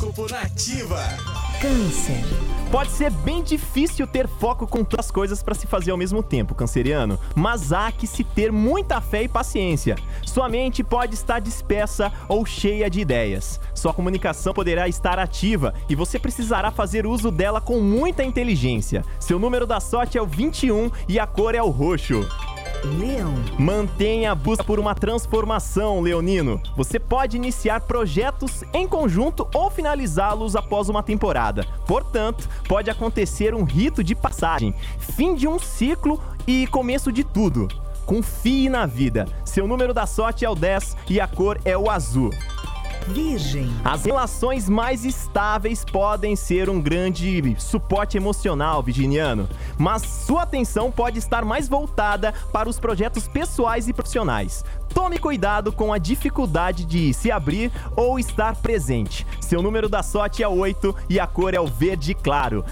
Horóscopo Nativa. Câncer. Pode ser bem difícil ter foco com todas as coisas para se fazer ao mesmo tempo, canceriano, mas há que se ter muita fé e paciência. Sua mente pode estar dispersa ou cheia de ideias. Sua comunicação poderá estar ativa e você precisará fazer uso dela com muita inteligência. Seu número da sorte é o 21 e a cor é o roxo. Leão. Mantenha a busca por uma transformação, Leonino. Você pode iniciar projetos em conjunto ou finalizá-los após uma temporada. Portanto, pode acontecer um rito de passagem, fim de um ciclo e começo de tudo. Confie na vida. Seu número da sorte é o 10 e a cor é o azul. Virgem. As relações mais estáveis podem ser um grande suporte emocional, virginiano, mas sua atenção pode estar mais voltada para os projetos pessoais e profissionais. Tome cuidado com a dificuldade de se abrir ou estar presente. Seu número da sorte é 8 e a cor é o verde claro.